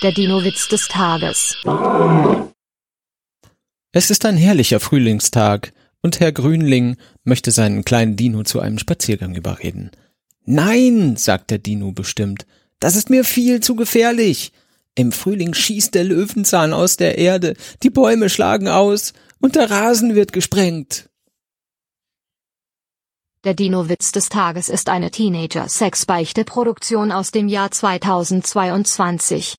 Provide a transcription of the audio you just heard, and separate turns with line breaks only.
Der Dino-Witz des Tages.
Es ist ein herrlicher Frühlingstag und Herr Grünling möchte seinen kleinen Dino zu einem Spaziergang überreden. Nein, sagt der Dino bestimmt, das ist mir viel zu gefährlich. Im Frühling schießt der Löwenzahn aus der Erde, die Bäume schlagen aus und der Rasen wird gesprengt.
Der Dino-Witz des Tages ist eine Teenager-Sexbeichte-Produktion aus dem Jahr 2022.